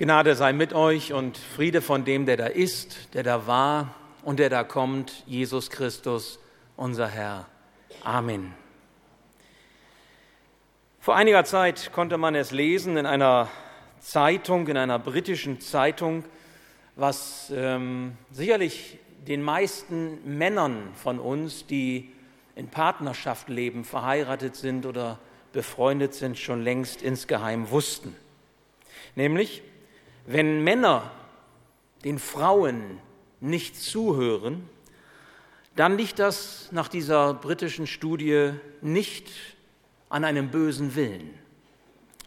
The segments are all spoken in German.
Gnade sei mit euch und Friede von dem, der da ist, der da war und der da kommt, Jesus Christus, unser Herr. Amen. Vor einiger Zeit konnte man es lesen in einer Zeitung, in einer britischen Zeitung, was ähm, sicherlich den meisten Männern von uns, die in Partnerschaft leben, verheiratet sind oder befreundet sind, schon längst insgeheim wussten. Nämlich, wenn Männer den Frauen nicht zuhören, dann liegt das nach dieser britischen Studie nicht an einem bösen Willen,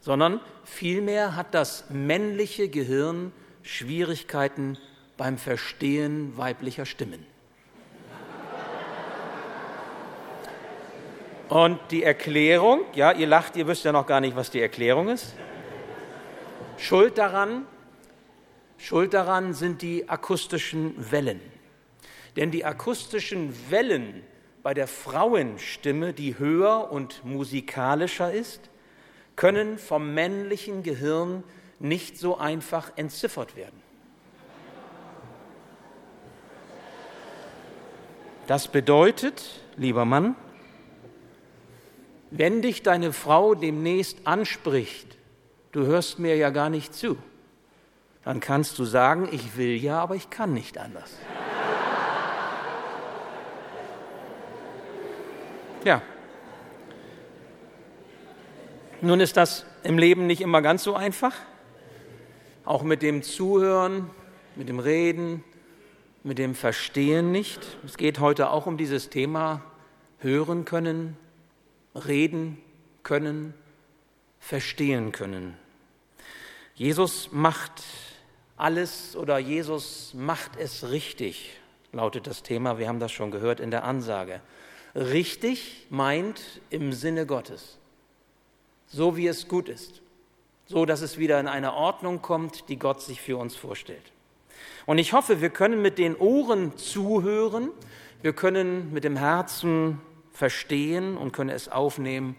sondern vielmehr hat das männliche Gehirn Schwierigkeiten beim Verstehen weiblicher Stimmen. Und die Erklärung, ja, ihr lacht, ihr wisst ja noch gar nicht, was die Erklärung ist. Schuld daran Schuld daran sind die akustischen Wellen. Denn die akustischen Wellen bei der Frauenstimme, die höher und musikalischer ist, können vom männlichen Gehirn nicht so einfach entziffert werden. Das bedeutet, lieber Mann, wenn dich deine Frau demnächst anspricht, du hörst mir ja gar nicht zu dann kannst du sagen, ich will ja, aber ich kann nicht anders. Ja. Nun ist das im Leben nicht immer ganz so einfach. Auch mit dem Zuhören, mit dem Reden, mit dem Verstehen nicht. Es geht heute auch um dieses Thema hören können, reden können, verstehen können. Jesus macht alles oder Jesus macht es richtig, lautet das Thema. Wir haben das schon gehört in der Ansage. Richtig meint im Sinne Gottes, so wie es gut ist, so dass es wieder in eine Ordnung kommt, die Gott sich für uns vorstellt. Und ich hoffe, wir können mit den Ohren zuhören, wir können mit dem Herzen verstehen und können es aufnehmen,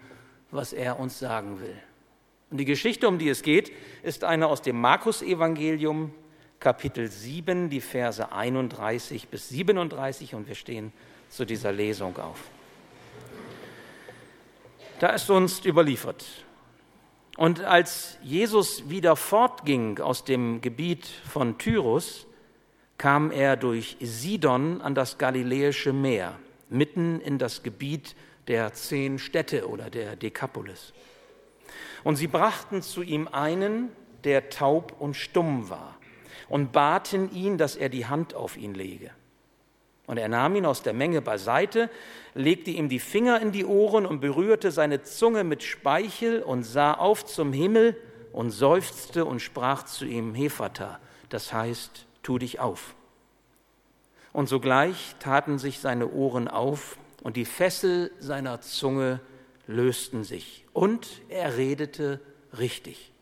was er uns sagen will. Und die Geschichte, um die es geht, ist eine aus dem Markus-Evangelium, Kapitel 7, die Verse 31 bis 37. Und wir stehen zu dieser Lesung auf. Da ist uns überliefert. Und als Jesus wieder fortging aus dem Gebiet von Tyrus, kam er durch Sidon an das Galiläische Meer, mitten in das Gebiet der zehn Städte oder der Dekapolis. Und sie brachten zu ihm einen, der taub und stumm war, und baten ihn, dass er die Hand auf ihn lege. Und er nahm ihn aus der Menge beiseite, legte ihm die Finger in die Ohren und berührte seine Zunge mit Speichel und sah auf zum Himmel und seufzte und sprach zu ihm Hephata, das heißt, tu dich auf. Und sogleich taten sich seine Ohren auf und die Fessel seiner Zunge lösten sich und er redete richtig.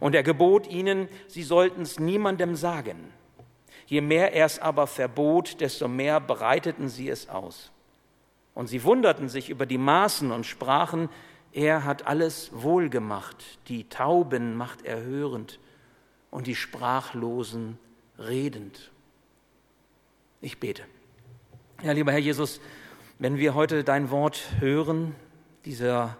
Und er gebot ihnen, sie sollten es niemandem sagen. Je mehr er es aber verbot, desto mehr breiteten sie es aus. Und sie wunderten sich über die Maßen und sprachen, er hat alles wohlgemacht, die Tauben macht er hörend und die Sprachlosen redend. Ich bete. Ja, lieber Herr Jesus, wenn wir heute dein Wort hören, dieser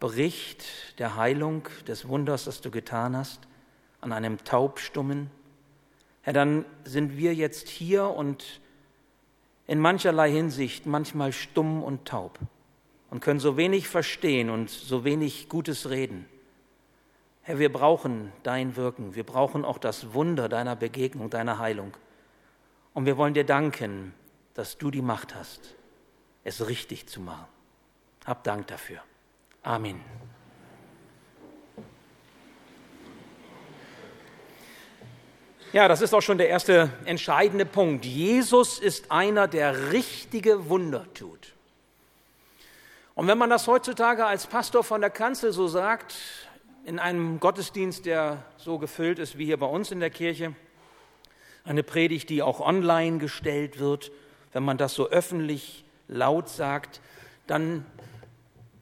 Bericht der Heilung, des Wunders, das du getan hast, an einem Taubstummen. Herr, dann sind wir jetzt hier und in mancherlei Hinsicht manchmal stumm und taub und können so wenig verstehen und so wenig Gutes reden. Herr, wir brauchen dein Wirken, wir brauchen auch das Wunder deiner Begegnung, deiner Heilung. Und wir wollen dir danken, dass du die Macht hast, es richtig zu machen. Hab Dank dafür. Amen. Ja, das ist auch schon der erste entscheidende Punkt. Jesus ist einer, der richtige Wunder tut. Und wenn man das heutzutage als Pastor von der Kanzel so sagt, in einem Gottesdienst, der so gefüllt ist wie hier bei uns in der Kirche, eine Predigt, die auch online gestellt wird, wenn man das so öffentlich laut sagt, dann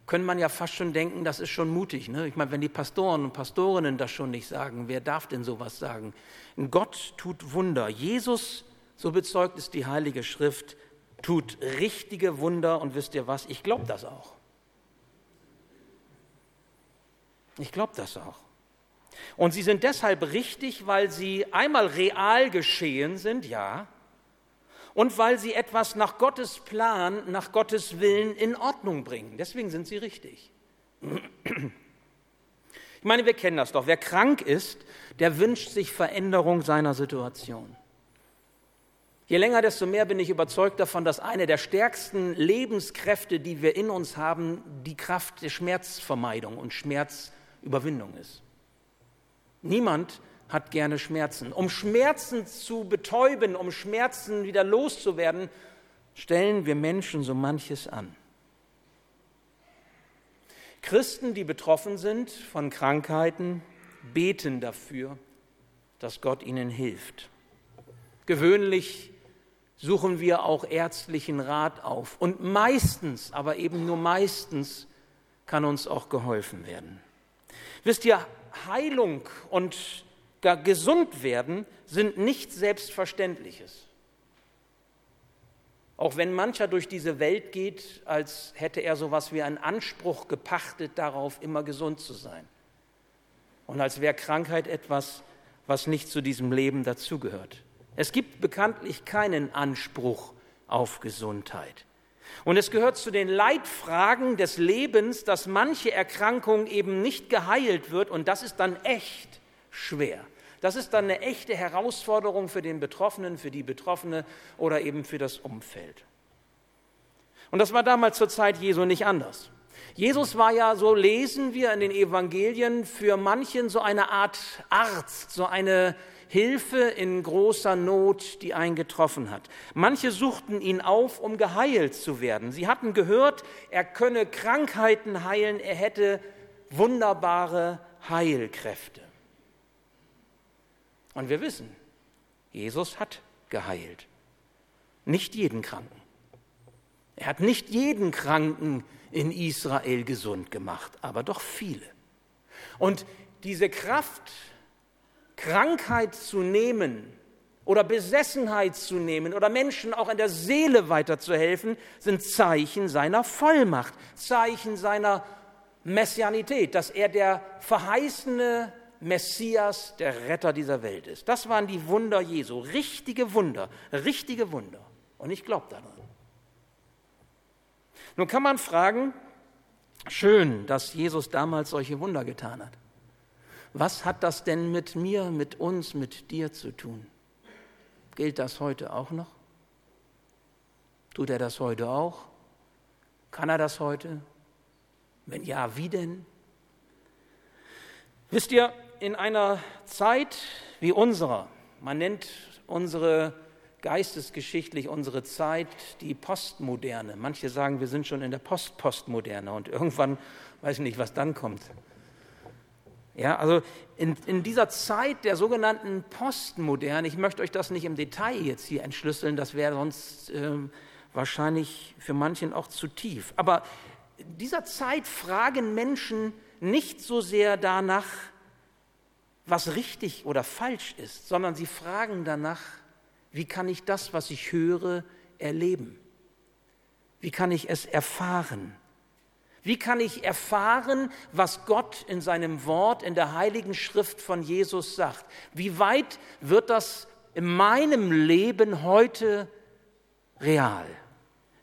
können man ja fast schon denken, das ist schon mutig. Ne? Ich meine, wenn die Pastoren und Pastorinnen das schon nicht sagen, wer darf denn sowas sagen? Gott tut Wunder. Jesus, so bezeugt es die Heilige Schrift, tut richtige Wunder und wisst ihr was? Ich glaube das auch. Ich glaube das auch. Und sie sind deshalb richtig, weil sie einmal real geschehen sind, ja, und weil sie etwas nach Gottes Plan, nach Gottes Willen in Ordnung bringen. Deswegen sind sie richtig. Ich meine, wir kennen das doch. Wer krank ist, der wünscht sich Veränderung seiner Situation. Je länger, desto mehr bin ich überzeugt davon, dass eine der stärksten Lebenskräfte, die wir in uns haben, die Kraft der Schmerzvermeidung und Schmerzüberwindung ist. Niemand hat gerne Schmerzen. Um Schmerzen zu betäuben, um Schmerzen wieder loszuwerden, stellen wir Menschen so manches an. Christen, die betroffen sind von Krankheiten, beten dafür, dass Gott ihnen hilft. Gewöhnlich suchen wir auch ärztlichen Rat auf. Und meistens, aber eben nur meistens, kann uns auch geholfen werden. Wisst ihr, Heilung und gesund werden sind nichts Selbstverständliches. Auch wenn mancher durch diese Welt geht, als hätte er so etwas wie einen Anspruch gepachtet darauf, immer gesund zu sein. Und als wäre Krankheit etwas, was nicht zu diesem Leben dazugehört. Es gibt bekanntlich keinen Anspruch auf Gesundheit. Und es gehört zu den Leitfragen des Lebens, dass manche Erkrankung eben nicht geheilt wird und das ist dann echt schwer. Das ist dann eine echte Herausforderung für den Betroffenen, für die Betroffene oder eben für das Umfeld. Und das war damals zur Zeit Jesu nicht anders. Jesus war ja, so lesen wir in den Evangelien, für manchen so eine Art Arzt, so eine Hilfe in großer Not, die einen getroffen hat. Manche suchten ihn auf, um geheilt zu werden. Sie hatten gehört, er könne Krankheiten heilen, er hätte wunderbare Heilkräfte. Und wir wissen, Jesus hat geheilt. Nicht jeden Kranken. Er hat nicht jeden Kranken in Israel gesund gemacht, aber doch viele. Und diese Kraft, Krankheit zu nehmen oder Besessenheit zu nehmen oder Menschen auch in der Seele weiterzuhelfen, sind Zeichen seiner Vollmacht, Zeichen seiner Messianität, dass er der verheißene Messias, der Retter dieser Welt ist. Das waren die Wunder Jesu, richtige Wunder, richtige Wunder. Und ich glaube daran. Nun kann man fragen, schön, dass Jesus damals solche Wunder getan hat. Was hat das denn mit mir, mit uns, mit dir zu tun? Gilt das heute auch noch? Tut er das heute auch? Kann er das heute? Wenn ja, wie denn? Wisst ihr, in einer Zeit wie unserer, man nennt unsere geistesgeschichtlich unsere Zeit die Postmoderne. Manche sagen, wir sind schon in der Post-Postmoderne und irgendwann weiß ich nicht, was dann kommt. Ja, also in, in dieser Zeit der sogenannten Postmoderne, ich möchte euch das nicht im Detail jetzt hier entschlüsseln, das wäre sonst äh, wahrscheinlich für manchen auch zu tief. Aber in dieser Zeit fragen Menschen nicht so sehr danach, was richtig oder falsch ist, sondern sie fragen danach, wie kann ich das, was ich höre, erleben? Wie kann ich es erfahren? Wie kann ich erfahren, was Gott in seinem Wort, in der heiligen Schrift von Jesus sagt? Wie weit wird das in meinem Leben heute real?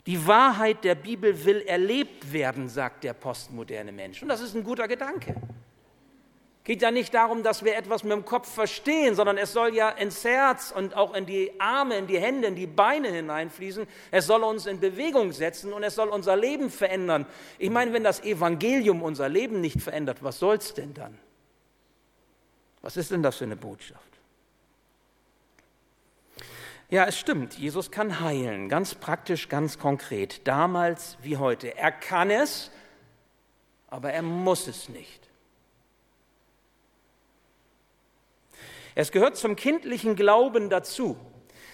Die Wahrheit der Bibel will erlebt werden, sagt der postmoderne Mensch. Und das ist ein guter Gedanke geht ja nicht darum, dass wir etwas mit dem Kopf verstehen, sondern es soll ja ins Herz und auch in die Arme, in die Hände, in die Beine hineinfließen. Es soll uns in Bewegung setzen und es soll unser Leben verändern. Ich meine, wenn das Evangelium unser Leben nicht verändert, was soll es denn dann? Was ist denn das für eine Botschaft? Ja, es stimmt, Jesus kann heilen, ganz praktisch, ganz konkret, damals wie heute. Er kann es, aber er muss es nicht. Es gehört zum kindlichen Glauben dazu,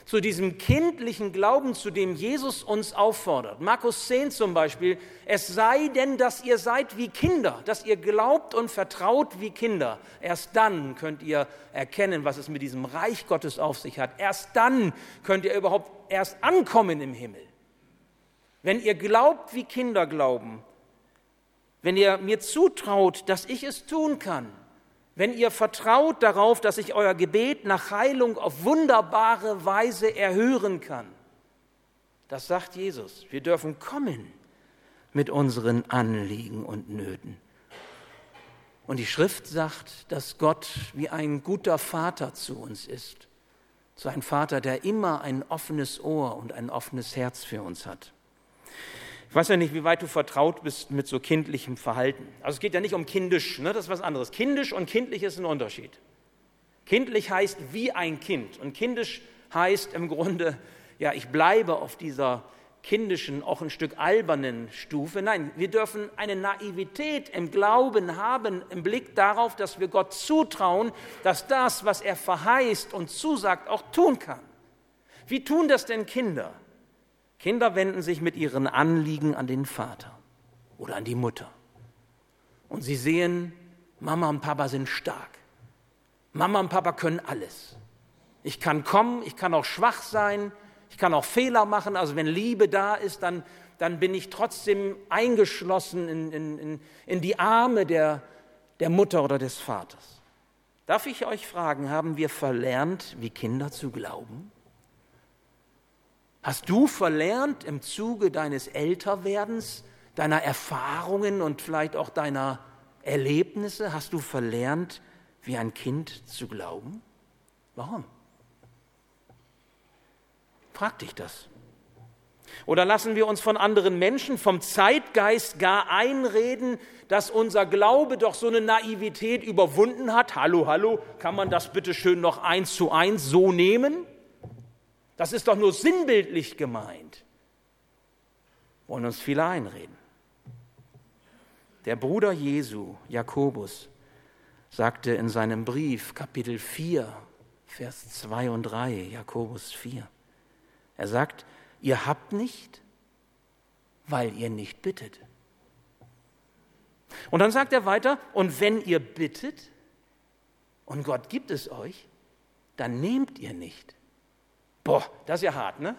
zu diesem kindlichen Glauben, zu dem Jesus uns auffordert. Markus 10 zum Beispiel, es sei denn, dass ihr seid wie Kinder, dass ihr glaubt und vertraut wie Kinder. Erst dann könnt ihr erkennen, was es mit diesem Reich Gottes auf sich hat. Erst dann könnt ihr überhaupt erst ankommen im Himmel. Wenn ihr glaubt, wie Kinder glauben, wenn ihr mir zutraut, dass ich es tun kann, wenn ihr vertraut darauf, dass ich euer Gebet nach Heilung auf wunderbare Weise erhören kann. Das sagt Jesus. Wir dürfen kommen mit unseren Anliegen und Nöten. Und die Schrift sagt, dass Gott wie ein guter Vater zu uns ist. So ein Vater, der immer ein offenes Ohr und ein offenes Herz für uns hat. Ich weiß ja nicht, wie weit du vertraut bist mit so kindlichem Verhalten. Also es geht ja nicht um kindisch, ne? das ist was anderes. Kindisch und kindlich ist ein Unterschied. Kindlich heißt wie ein Kind und kindisch heißt im Grunde, ja, ich bleibe auf dieser kindischen, auch ein Stück albernen Stufe. Nein, wir dürfen eine Naivität im Glauben haben, im Blick darauf, dass wir Gott zutrauen, dass das, was er verheißt und zusagt, auch tun kann. Wie tun das denn Kinder? Kinder wenden sich mit ihren Anliegen an den Vater oder an die Mutter. Und sie sehen, Mama und Papa sind stark. Mama und Papa können alles. Ich kann kommen, ich kann auch schwach sein, ich kann auch Fehler machen. Also wenn Liebe da ist, dann, dann bin ich trotzdem eingeschlossen in, in, in die Arme der, der Mutter oder des Vaters. Darf ich euch fragen, haben wir verlernt, wie Kinder zu glauben? Hast du verlernt im Zuge deines Älterwerdens, deiner Erfahrungen und vielleicht auch deiner Erlebnisse, hast du verlernt, wie ein Kind zu glauben? Warum? Frag dich das. Oder lassen wir uns von anderen Menschen, vom Zeitgeist gar einreden, dass unser Glaube doch so eine Naivität überwunden hat? Hallo, hallo, kann man das bitte schön noch eins zu eins so nehmen? Das ist doch nur sinnbildlich gemeint. Wollen uns viele einreden. Der Bruder Jesu, Jakobus, sagte in seinem Brief, Kapitel 4, Vers 2 und 3, Jakobus 4, er sagt, ihr habt nicht, weil ihr nicht bittet. Und dann sagt er weiter, und wenn ihr bittet und Gott gibt es euch, dann nehmt ihr nicht, Boah, das ist ja hart, ne?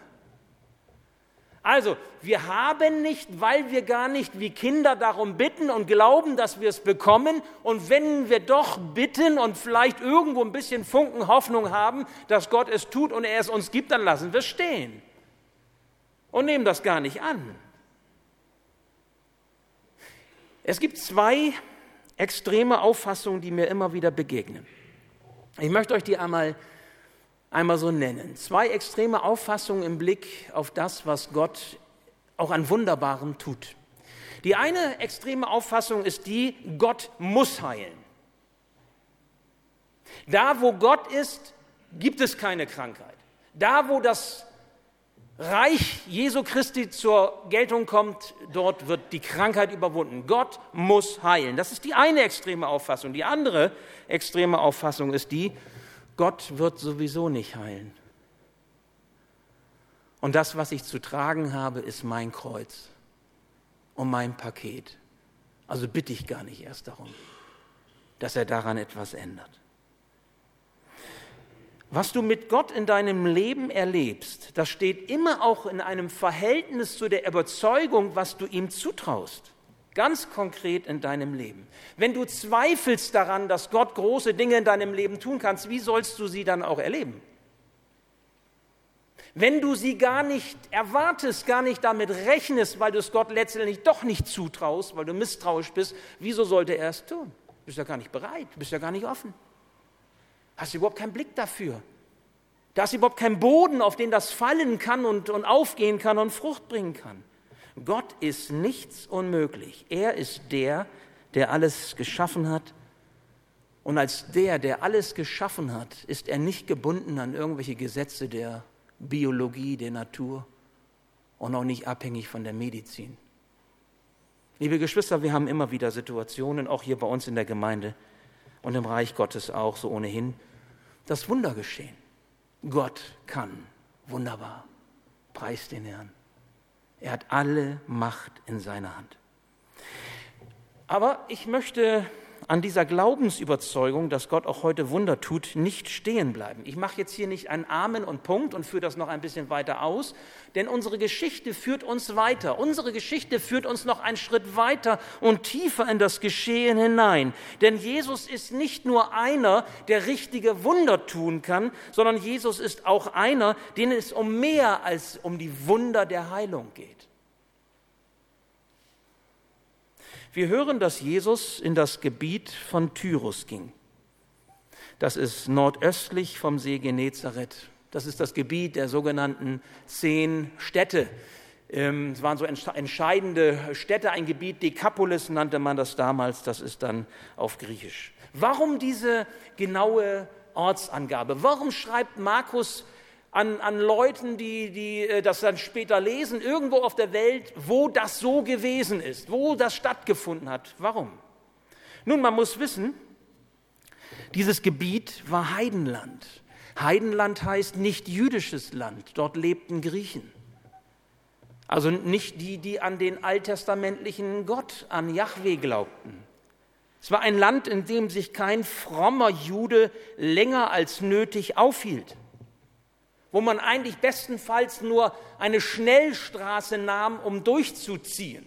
Also, wir haben nicht, weil wir gar nicht wie Kinder darum bitten und glauben, dass wir es bekommen. Und wenn wir doch bitten und vielleicht irgendwo ein bisschen Funken Hoffnung haben, dass Gott es tut und er es uns gibt, dann lassen wir es stehen und nehmen das gar nicht an. Es gibt zwei extreme Auffassungen, die mir immer wieder begegnen. Ich möchte euch die einmal einmal so nennen. Zwei extreme Auffassungen im Blick auf das, was Gott auch an Wunderbarem tut. Die eine extreme Auffassung ist die, Gott muss heilen. Da, wo Gott ist, gibt es keine Krankheit. Da, wo das Reich Jesu Christi zur Geltung kommt, dort wird die Krankheit überwunden. Gott muss heilen. Das ist die eine extreme Auffassung. Die andere extreme Auffassung ist die, Gott wird sowieso nicht heilen. Und das, was ich zu tragen habe, ist mein Kreuz und mein Paket. Also bitte ich gar nicht erst darum, dass er daran etwas ändert. Was du mit Gott in deinem Leben erlebst, das steht immer auch in einem Verhältnis zu der Überzeugung, was du ihm zutraust. Ganz konkret in deinem Leben. Wenn du zweifelst daran, dass Gott große Dinge in deinem Leben tun kannst, wie sollst du sie dann auch erleben? Wenn du sie gar nicht erwartest, gar nicht damit rechnest, weil du es Gott letztendlich doch nicht zutraust, weil du misstrauisch bist, wieso sollte er es tun? Du bist ja gar nicht bereit, du bist ja gar nicht offen. Hast du überhaupt keinen Blick dafür? Da ist überhaupt kein Boden, auf den das fallen kann und, und aufgehen kann und Frucht bringen kann. Gott ist nichts unmöglich. Er ist der, der alles geschaffen hat. Und als der, der alles geschaffen hat, ist er nicht gebunden an irgendwelche Gesetze der Biologie, der Natur und auch nicht abhängig von der Medizin. Liebe Geschwister, wir haben immer wieder Situationen, auch hier bei uns in der Gemeinde und im Reich Gottes auch so ohnehin, dass Wunder geschehen. Gott kann Wunderbar. Preis den Herrn. Er hat alle Macht in seiner Hand. Aber ich möchte an dieser Glaubensüberzeugung, dass Gott auch heute Wunder tut, nicht stehen bleiben. Ich mache jetzt hier nicht einen Amen und Punkt und führe das noch ein bisschen weiter aus, denn unsere Geschichte führt uns weiter. Unsere Geschichte führt uns noch einen Schritt weiter und tiefer in das Geschehen hinein. Denn Jesus ist nicht nur einer, der richtige Wunder tun kann, sondern Jesus ist auch einer, den es um mehr als um die Wunder der Heilung geht. Wir hören, dass Jesus in das Gebiet von Tyrus ging. Das ist nordöstlich vom See Genezareth. Das ist das Gebiet der sogenannten zehn Städte. Ähm, es waren so entscheidende Städte, ein Gebiet, Dekapolis nannte man das damals, das ist dann auf Griechisch. Warum diese genaue Ortsangabe? Warum schreibt Markus an, an Leuten, die, die äh, das dann später lesen, irgendwo auf der Welt, wo das so gewesen ist, wo das stattgefunden hat. Warum? Nun, man muss wissen, dieses Gebiet war Heidenland. Heidenland heißt nicht jüdisches Land, dort lebten Griechen. Also nicht die, die an den alttestamentlichen Gott, an Yahweh glaubten. Es war ein Land, in dem sich kein frommer Jude länger als nötig aufhielt wo man eigentlich bestenfalls nur eine Schnellstraße nahm, um durchzuziehen.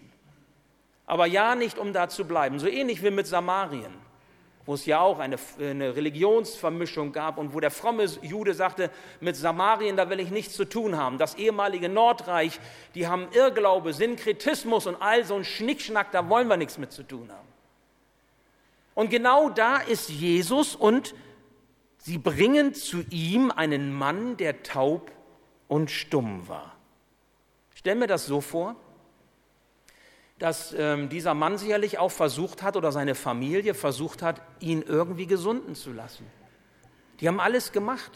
Aber ja nicht, um da zu bleiben. So ähnlich wie mit Samarien, wo es ja auch eine, eine Religionsvermischung gab und wo der fromme Jude sagte, mit Samarien, da will ich nichts zu tun haben. Das ehemalige Nordreich, die haben Irrglaube, Synkretismus und all so ein Schnickschnack, da wollen wir nichts mit zu tun haben. Und genau da ist Jesus und Sie bringen zu ihm einen Mann, der taub und stumm war. Stell mir das so vor, dass ähm, dieser Mann sicherlich auch versucht hat oder seine Familie versucht hat, ihn irgendwie gesunden zu lassen. Die haben alles gemacht.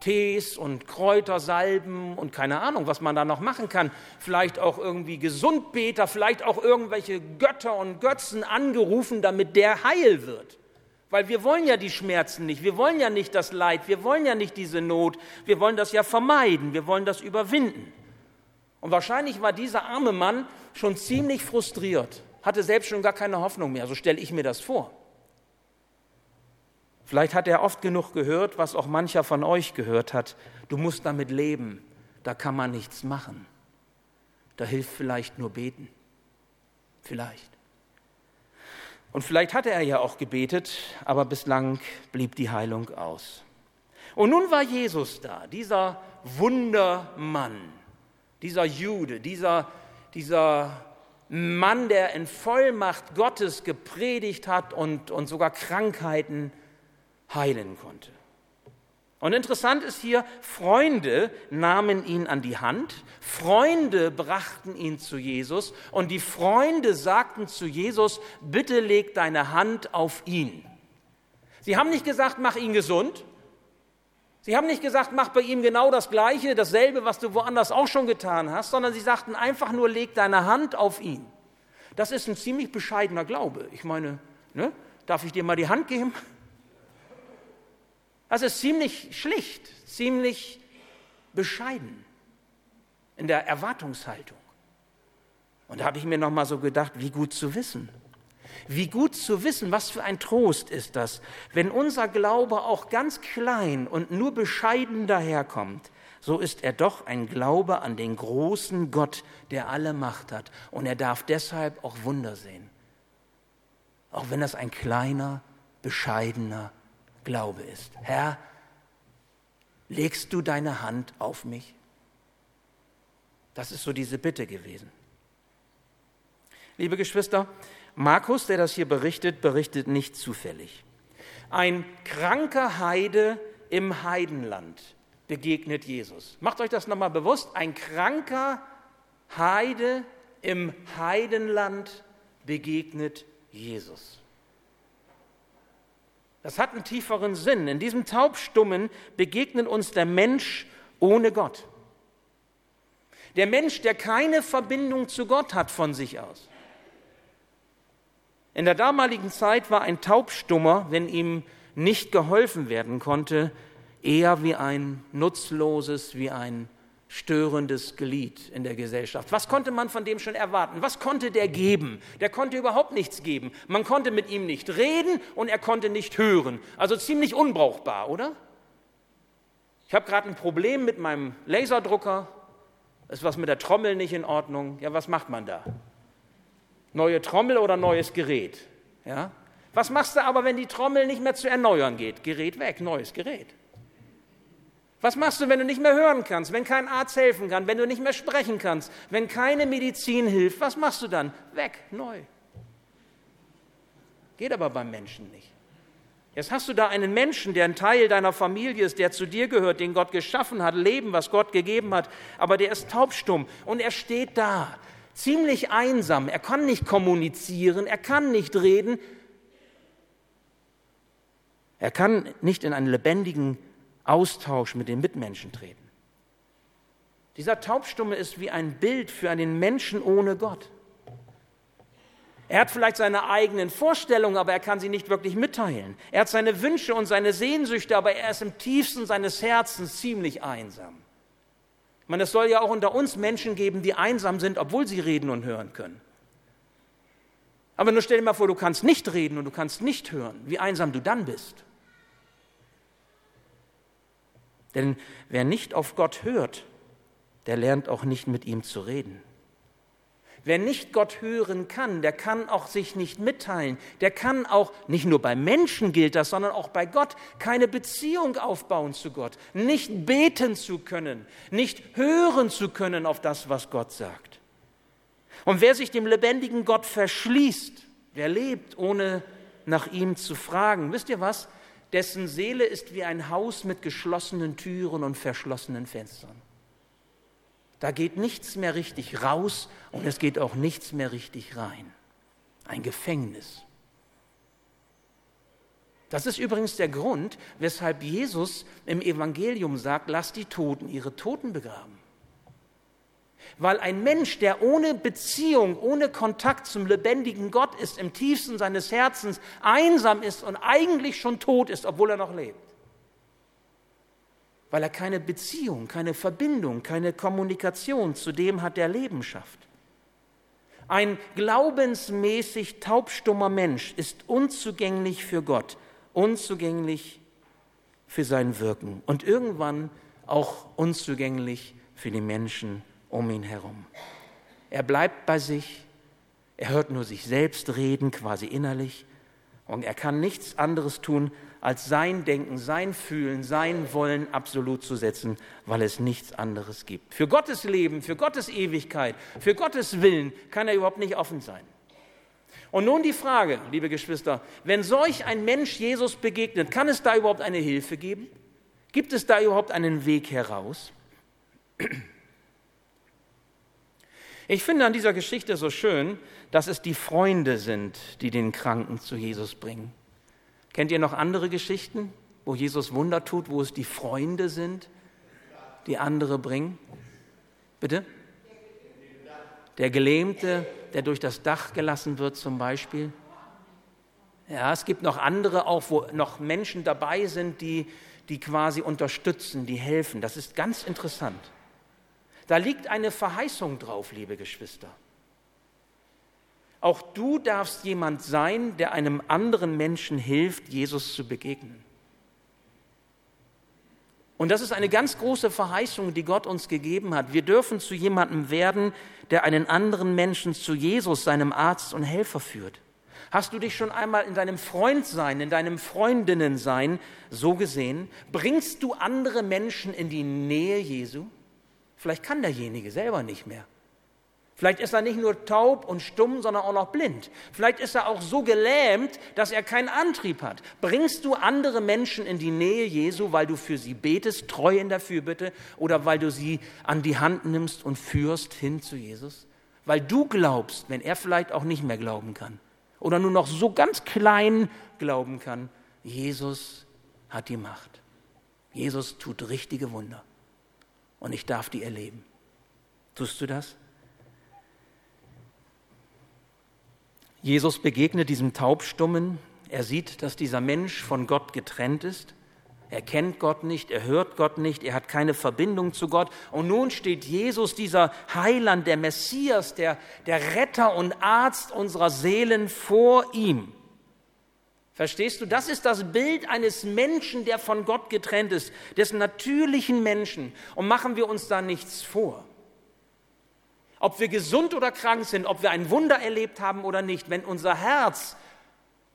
Tees und Kräutersalben und keine Ahnung, was man da noch machen kann. Vielleicht auch irgendwie Gesundbeter, vielleicht auch irgendwelche Götter und Götzen angerufen, damit der heil wird. Weil wir wollen ja die Schmerzen nicht, wir wollen ja nicht das Leid, wir wollen ja nicht diese Not, wir wollen das ja vermeiden, wir wollen das überwinden. Und wahrscheinlich war dieser arme Mann schon ziemlich frustriert, hatte selbst schon gar keine Hoffnung mehr, so stelle ich mir das vor. Vielleicht hat er oft genug gehört, was auch mancher von euch gehört hat, du musst damit leben, da kann man nichts machen. Da hilft vielleicht nur beten. Vielleicht. Und vielleicht hatte er ja auch gebetet, aber bislang blieb die Heilung aus. Und nun war Jesus da, dieser Wundermann, dieser Jude, dieser, dieser Mann, der in Vollmacht Gottes gepredigt hat und, und sogar Krankheiten heilen konnte. Und interessant ist hier, Freunde nahmen ihn an die Hand, Freunde brachten ihn zu Jesus und die Freunde sagten zu Jesus, bitte leg deine Hand auf ihn. Sie haben nicht gesagt, mach ihn gesund. Sie haben nicht gesagt, mach bei ihm genau das Gleiche, dasselbe, was du woanders auch schon getan hast, sondern sie sagten einfach nur, leg deine Hand auf ihn. Das ist ein ziemlich bescheidener Glaube. Ich meine, ne, darf ich dir mal die Hand geben? Das ist ziemlich schlicht, ziemlich bescheiden in der Erwartungshaltung. Und da habe ich mir noch mal so gedacht, wie gut zu wissen. Wie gut zu wissen, was für ein Trost ist das, wenn unser Glaube auch ganz klein und nur bescheiden daherkommt, so ist er doch ein Glaube an den großen Gott, der alle Macht hat. Und er darf deshalb auch Wunder sehen. Auch wenn das ein kleiner, bescheidener Glaube ist. Herr, legst du deine Hand auf mich? Das ist so diese Bitte gewesen. Liebe Geschwister, Markus, der das hier berichtet, berichtet nicht zufällig. Ein kranker Heide im Heidenland begegnet Jesus. Macht euch das nochmal bewusst. Ein kranker Heide im Heidenland begegnet Jesus. Das hat einen tieferen Sinn. In diesem Taubstummen begegnet uns der Mensch ohne Gott. Der Mensch, der keine Verbindung zu Gott hat von sich aus. In der damaligen Zeit war ein Taubstummer, wenn ihm nicht geholfen werden konnte, eher wie ein nutzloses, wie ein störendes Glied in der Gesellschaft. Was konnte man von dem schon erwarten? Was konnte der geben? Der konnte überhaupt nichts geben. Man konnte mit ihm nicht reden und er konnte nicht hören. Also ziemlich unbrauchbar, oder? Ich habe gerade ein Problem mit meinem Laserdrucker. Ist was mit der Trommel nicht in Ordnung? Ja, was macht man da? Neue Trommel oder neues Gerät? Ja? Was machst du aber, wenn die Trommel nicht mehr zu erneuern geht? Gerät weg, neues Gerät. Was machst du, wenn du nicht mehr hören kannst, wenn kein Arzt helfen kann, wenn du nicht mehr sprechen kannst, wenn keine Medizin hilft? Was machst du dann? Weg, neu. Geht aber beim Menschen nicht. Jetzt hast du da einen Menschen, der ein Teil deiner Familie ist, der zu dir gehört, den Gott geschaffen hat, Leben, was Gott gegeben hat, aber der ist taubstumm und er steht da, ziemlich einsam. Er kann nicht kommunizieren, er kann nicht reden, er kann nicht in einen lebendigen Austausch mit den Mitmenschen treten. Dieser Taubstumme ist wie ein Bild für einen Menschen ohne Gott. Er hat vielleicht seine eigenen Vorstellungen, aber er kann sie nicht wirklich mitteilen. Er hat seine Wünsche und seine Sehnsüchte, aber er ist im tiefsten seines Herzens ziemlich einsam. Ich meine, es soll ja auch unter uns Menschen geben, die einsam sind, obwohl sie reden und hören können. Aber nur stell dir mal vor, du kannst nicht reden und du kannst nicht hören, wie einsam du dann bist. Denn wer nicht auf Gott hört, der lernt auch nicht mit ihm zu reden. Wer nicht Gott hören kann, der kann auch sich nicht mitteilen. Der kann auch, nicht nur bei Menschen gilt das, sondern auch bei Gott, keine Beziehung aufbauen zu Gott, nicht beten zu können, nicht hören zu können auf das, was Gott sagt. Und wer sich dem lebendigen Gott verschließt, wer lebt, ohne nach ihm zu fragen, wisst ihr was? Dessen Seele ist wie ein Haus mit geschlossenen Türen und verschlossenen Fenstern. Da geht nichts mehr richtig raus und es geht auch nichts mehr richtig rein. Ein Gefängnis. Das ist übrigens der Grund, weshalb Jesus im Evangelium sagt, lasst die Toten ihre Toten begraben. Weil ein Mensch, der ohne Beziehung, ohne Kontakt zum lebendigen Gott ist, im tiefsten seines Herzens einsam ist und eigentlich schon tot ist, obwohl er noch lebt. Weil er keine Beziehung, keine Verbindung, keine Kommunikation zu dem hat, der Leben schafft. Ein glaubensmäßig taubstummer Mensch ist unzugänglich für Gott, unzugänglich für sein Wirken und irgendwann auch unzugänglich für die Menschen um ihn herum. Er bleibt bei sich, er hört nur sich selbst reden, quasi innerlich, und er kann nichts anderes tun, als sein Denken, sein Fühlen, sein Wollen absolut zu setzen, weil es nichts anderes gibt. Für Gottes Leben, für Gottes Ewigkeit, für Gottes Willen kann er überhaupt nicht offen sein. Und nun die Frage, liebe Geschwister, wenn solch ein Mensch Jesus begegnet, kann es da überhaupt eine Hilfe geben? Gibt es da überhaupt einen Weg heraus? Ich finde an dieser Geschichte so schön, dass es die Freunde sind, die den Kranken zu Jesus bringen. Kennt ihr noch andere Geschichten, wo Jesus Wunder tut, wo es die Freunde sind, die andere bringen? Bitte? Der Gelähmte, der durch das Dach gelassen wird zum Beispiel. Ja, es gibt noch andere auch, wo noch Menschen dabei sind, die, die quasi unterstützen, die helfen. Das ist ganz interessant. Da liegt eine Verheißung drauf, liebe Geschwister. Auch du darfst jemand sein, der einem anderen Menschen hilft, Jesus zu begegnen. Und das ist eine ganz große Verheißung, die Gott uns gegeben hat. Wir dürfen zu jemandem werden, der einen anderen Menschen zu Jesus, seinem Arzt und Helfer führt. Hast du dich schon einmal in deinem Freundsein, in deinem Freundinnensein so gesehen? Bringst du andere Menschen in die Nähe Jesu? Vielleicht kann derjenige selber nicht mehr. Vielleicht ist er nicht nur taub und stumm, sondern auch noch blind. Vielleicht ist er auch so gelähmt, dass er keinen Antrieb hat. Bringst du andere Menschen in die Nähe Jesu, weil du für sie betest, treu in der Fürbitte, oder weil du sie an die Hand nimmst und führst hin zu Jesus? Weil du glaubst, wenn er vielleicht auch nicht mehr glauben kann oder nur noch so ganz klein glauben kann, Jesus hat die Macht. Jesus tut richtige Wunder und ich darf die erleben. Tust du das? Jesus begegnet diesem Taubstummen. Er sieht, dass dieser Mensch von Gott getrennt ist. Er kennt Gott nicht, er hört Gott nicht, er hat keine Verbindung zu Gott. Und nun steht Jesus, dieser Heiland, der Messias, der, der Retter und Arzt unserer Seelen vor ihm. Verstehst du? Das ist das Bild eines Menschen, der von Gott getrennt ist, des natürlichen Menschen. Und machen wir uns da nichts vor. Ob wir gesund oder krank sind, ob wir ein Wunder erlebt haben oder nicht, wenn unser Herz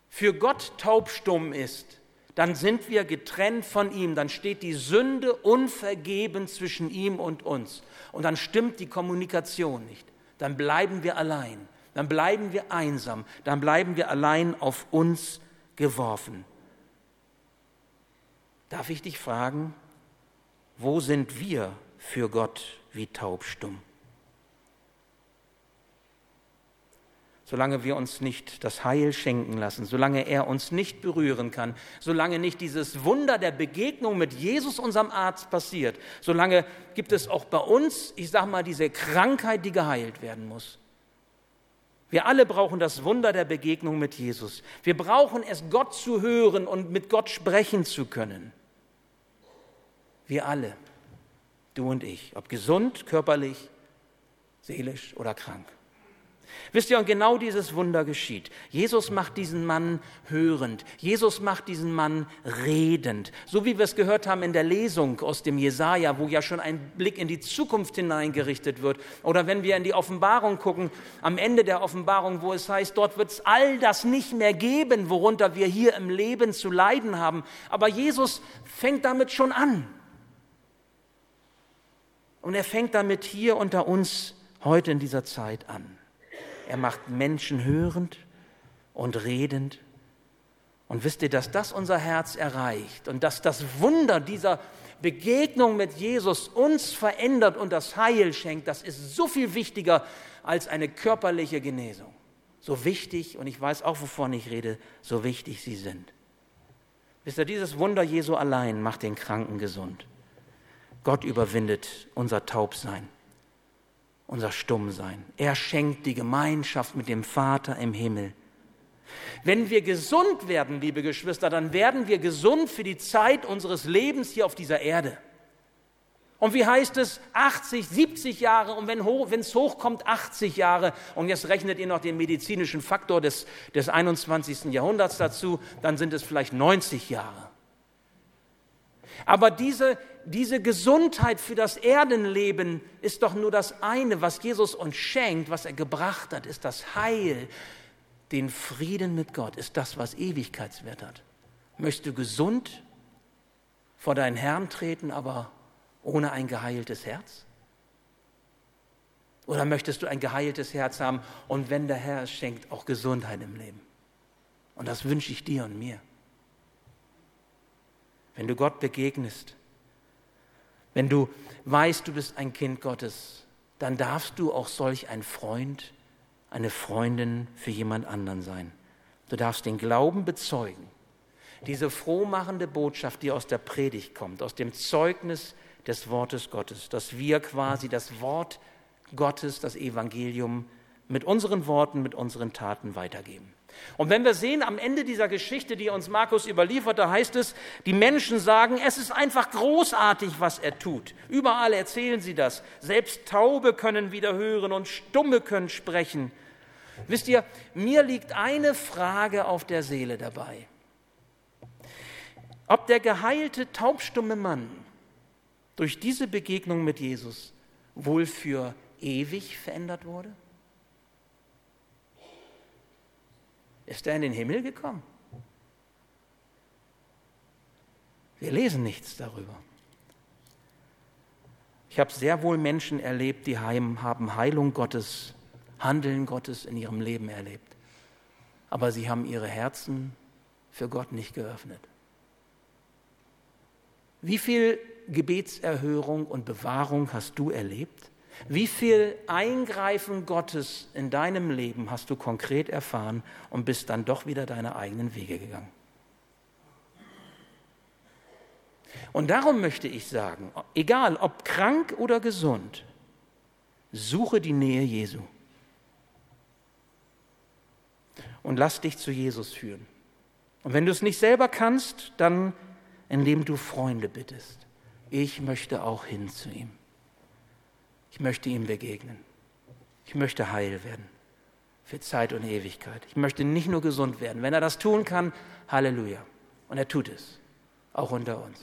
für Gott taubstumm ist, dann sind wir getrennt von ihm, dann steht die Sünde unvergeben zwischen ihm und uns und dann stimmt die Kommunikation nicht. Dann bleiben wir allein, dann bleiben wir einsam, dann bleiben wir allein auf uns geworfen. Darf ich dich fragen, wo sind wir für Gott wie taubstumm? solange wir uns nicht das Heil schenken lassen, solange er uns nicht berühren kann, solange nicht dieses Wunder der Begegnung mit Jesus, unserem Arzt, passiert, solange gibt es auch bei uns, ich sage mal, diese Krankheit, die geheilt werden muss. Wir alle brauchen das Wunder der Begegnung mit Jesus. Wir brauchen es, Gott zu hören und mit Gott sprechen zu können. Wir alle, du und ich, ob gesund, körperlich, seelisch oder krank. Wisst ihr, und genau dieses Wunder geschieht. Jesus macht diesen Mann hörend. Jesus macht diesen Mann redend. So wie wir es gehört haben in der Lesung aus dem Jesaja, wo ja schon ein Blick in die Zukunft hineingerichtet wird. Oder wenn wir in die Offenbarung gucken, am Ende der Offenbarung, wo es heißt, dort wird es all das nicht mehr geben, worunter wir hier im Leben zu leiden haben. Aber Jesus fängt damit schon an. Und er fängt damit hier unter uns heute in dieser Zeit an. Er macht Menschen hörend und redend. Und wisst ihr, dass das unser Herz erreicht und dass das Wunder dieser Begegnung mit Jesus uns verändert und das Heil schenkt, das ist so viel wichtiger als eine körperliche Genesung. So wichtig, und ich weiß auch, wovon ich rede, so wichtig sie sind. Wisst ihr, dieses Wunder Jesu allein macht den Kranken gesund. Gott überwindet unser Taubsein unser Stummsein. Er schenkt die Gemeinschaft mit dem Vater im Himmel. Wenn wir gesund werden, liebe Geschwister, dann werden wir gesund für die Zeit unseres Lebens hier auf dieser Erde. Und wie heißt es? 80, 70 Jahre und wenn es hochkommt, 80 Jahre. Und jetzt rechnet ihr noch den medizinischen Faktor des, des 21. Jahrhunderts dazu, dann sind es vielleicht 90 Jahre. Aber diese, diese Gesundheit für das Erdenleben ist doch nur das eine, was Jesus uns schenkt, was er gebracht hat, ist das Heil. Den Frieden mit Gott ist das, was Ewigkeitswert hat. Möchtest du gesund vor deinen Herrn treten, aber ohne ein geheiltes Herz? Oder möchtest du ein geheiltes Herz haben und wenn der Herr es schenkt, auch Gesundheit im Leben? Und das wünsche ich dir und mir. Wenn du Gott begegnest, wenn du weißt, du bist ein Kind Gottes, dann darfst du auch solch ein Freund, eine Freundin für jemand anderen sein. Du darfst den Glauben bezeugen. Diese frohmachende Botschaft, die aus der Predigt kommt, aus dem Zeugnis des Wortes Gottes, dass wir quasi das Wort Gottes, das Evangelium mit unseren Worten, mit unseren Taten weitergeben. Und wenn wir sehen, am Ende dieser Geschichte, die uns Markus überliefert, da heißt es, die Menschen sagen, es ist einfach großartig, was er tut. Überall erzählen sie das. Selbst Taube können wieder hören und Stumme können sprechen. Wisst ihr, mir liegt eine Frage auf der Seele dabei. Ob der geheilte taubstumme Mann durch diese Begegnung mit Jesus wohl für ewig verändert wurde? Ist er in den Himmel gekommen? Wir lesen nichts darüber. Ich habe sehr wohl Menschen erlebt, die haben Heilung Gottes, Handeln Gottes in ihrem Leben erlebt. Aber sie haben ihre Herzen für Gott nicht geöffnet. Wie viel Gebetserhörung und Bewahrung hast du erlebt? Wie viel Eingreifen Gottes in deinem Leben hast du konkret erfahren und bist dann doch wieder deine eigenen Wege gegangen? Und darum möchte ich sagen, egal ob krank oder gesund, suche die Nähe Jesu. Und lass dich zu Jesus führen. Und wenn du es nicht selber kannst, dann indem du Freunde bittest. Ich möchte auch hin zu ihm. Ich möchte ihm begegnen. Ich möchte heil werden für Zeit und Ewigkeit. Ich möchte nicht nur gesund werden. Wenn er das tun kann, Halleluja. Und er tut es, auch unter uns.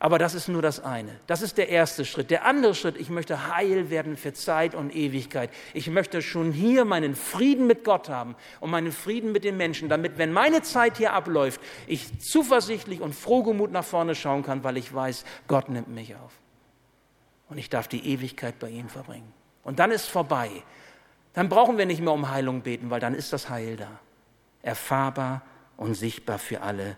Aber das ist nur das eine. Das ist der erste Schritt. Der andere Schritt, ich möchte heil werden für Zeit und Ewigkeit. Ich möchte schon hier meinen Frieden mit Gott haben und meinen Frieden mit den Menschen, damit, wenn meine Zeit hier abläuft, ich zuversichtlich und frohgemut nach vorne schauen kann, weil ich weiß, Gott nimmt mich auf. Und ich darf die Ewigkeit bei ihm verbringen. Und dann ist vorbei. Dann brauchen wir nicht mehr um Heilung beten, weil dann ist das Heil da. Erfahrbar und sichtbar für alle,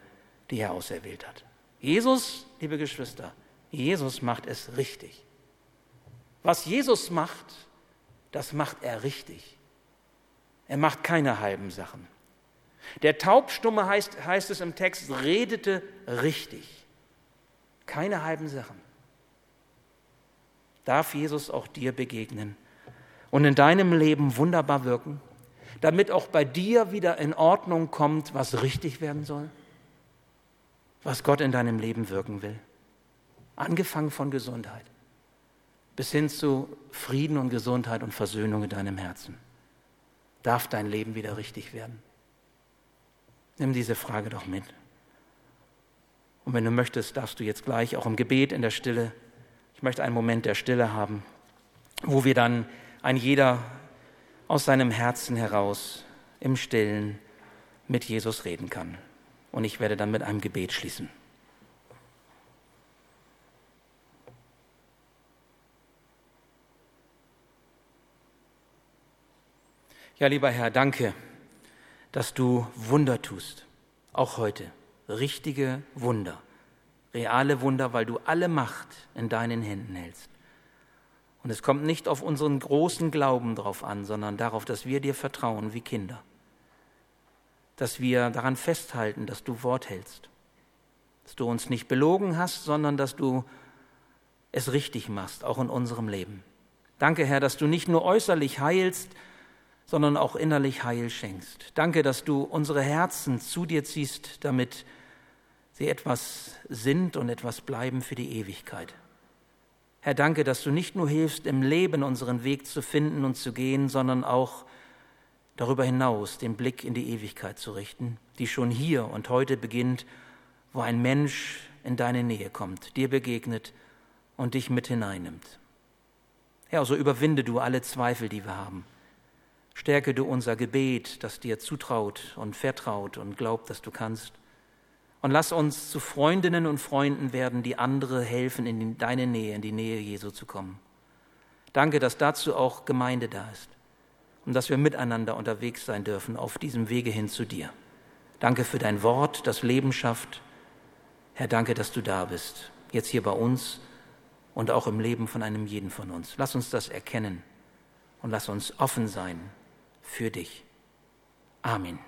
die er auserwählt hat. Jesus, liebe Geschwister, Jesus macht es richtig. Was Jesus macht, das macht er richtig. Er macht keine halben Sachen. Der Taubstumme heißt, heißt es im Text, redete richtig. Keine halben Sachen. Darf Jesus auch dir begegnen und in deinem Leben wunderbar wirken, damit auch bei dir wieder in Ordnung kommt, was richtig werden soll? was Gott in deinem Leben wirken will. Angefangen von Gesundheit bis hin zu Frieden und Gesundheit und Versöhnung in deinem Herzen. Darf dein Leben wieder richtig werden? Nimm diese Frage doch mit. Und wenn du möchtest, darfst du jetzt gleich auch im Gebet in der Stille, ich möchte einen Moment der Stille haben, wo wir dann ein jeder aus seinem Herzen heraus im Stillen mit Jesus reden kann. Und ich werde dann mit einem Gebet schließen. Ja, lieber Herr, danke, dass du Wunder tust, auch heute. Richtige Wunder, reale Wunder, weil du alle Macht in deinen Händen hältst. Und es kommt nicht auf unseren großen Glauben drauf an, sondern darauf, dass wir dir vertrauen wie Kinder dass wir daran festhalten, dass du Wort hältst, dass du uns nicht belogen hast, sondern dass du es richtig machst, auch in unserem Leben. Danke, Herr, dass du nicht nur äußerlich heilst, sondern auch innerlich Heil schenkst. Danke, dass du unsere Herzen zu dir ziehst, damit sie etwas sind und etwas bleiben für die Ewigkeit. Herr, danke, dass du nicht nur hilfst, im Leben unseren Weg zu finden und zu gehen, sondern auch darüber hinaus den Blick in die Ewigkeit zu richten, die schon hier und heute beginnt, wo ein Mensch in deine Nähe kommt, dir begegnet und dich mit hineinnimmt. Herr, so überwinde du alle Zweifel, die wir haben. Stärke du unser Gebet, das dir zutraut und vertraut und glaubt, dass du kannst. Und lass uns zu Freundinnen und Freunden werden, die andere helfen, in deine Nähe, in die Nähe Jesu zu kommen. Danke, dass dazu auch Gemeinde da ist und dass wir miteinander unterwegs sein dürfen auf diesem Wege hin zu dir. Danke für dein Wort, das Leben schafft. Herr, danke, dass du da bist, jetzt hier bei uns und auch im Leben von einem jeden von uns. Lass uns das erkennen und lass uns offen sein für dich. Amen.